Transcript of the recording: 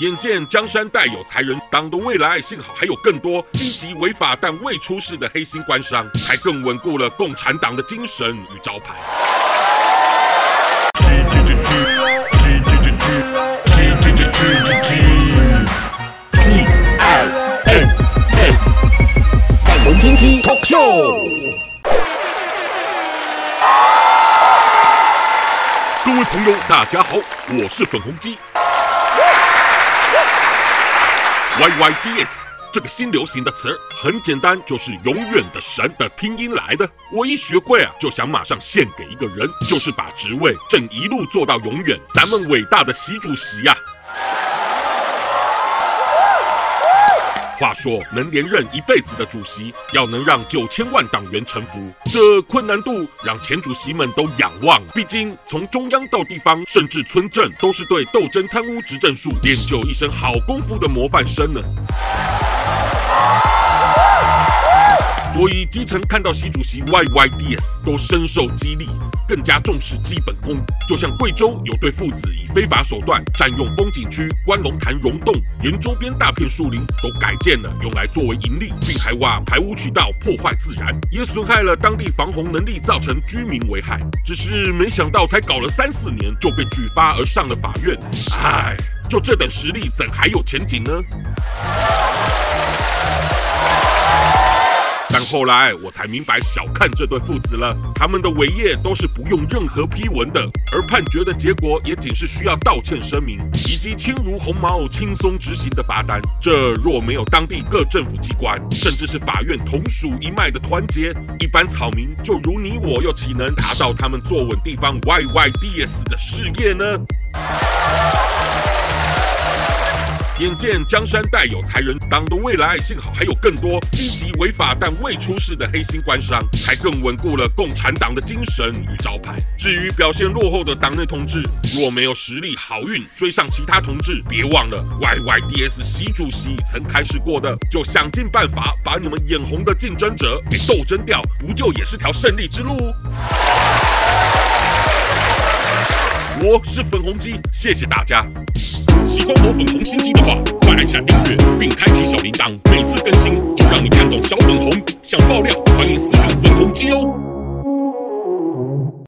眼见江山代有才人，党的未来幸好还有更多积极违法但未出事的黑心官商，才更稳固了共产党的精神与招牌。各位朋友，大家好，我是粉红鸡。YYDS 这个新流行的词很简单，就是“永远的神”的拼音来的。我一学会啊，就想马上献给一个人，就是把职位正一路做到永远，咱们伟大的习主席呀、啊。话说，能连任一辈子的主席，要能让九千万党员臣服，这困难度让前主席们都仰望。毕竟，从中央到地方，甚至村镇，都是对斗争贪污执政术练就一身好功夫的模范生呢。所以基层看到习主席 YYDS 都深受激励，更加重视基本功。就像贵州有对父子以非法手段占用风景区关龙潭溶洞，连周边大片树林都改建了，用来作为盈利，并还挖排污渠道破坏自然，也损害了当地防洪能力，造成居民危害。只是没想到才搞了三四年就被举发而上了法院，唉，就这等实力怎还有前景呢？但后来我才明白，小看这对父子了。他们的伟业都是不用任何批文的，而判决的结果也仅是需要道歉声明，以及轻如鸿毛、轻松执行的罚单。这若没有当地各政府机关，甚至是法院同属一脉的团结，一般草民就如你我，又岂能达到他们坐稳地方 YYDS 的事业呢？眼见江山代有才人，党的未来幸好还有更多积极违法但未出事的黑心官商，才更稳固了共产党的精神与招牌。至于表现落后的党内同志，若没有实力好运追上其他同志，别忘了 YYDS 习主席曾开示过的，就想尽办法把你们眼红的竞争者给斗争掉，不就也是条胜利之路？我是粉红鸡，谢谢大家。喜欢我粉红心机的话，快按下订阅并开启小铃铛，每次更新就让你看懂小粉红。想爆料，欢迎私信粉红鸡哦。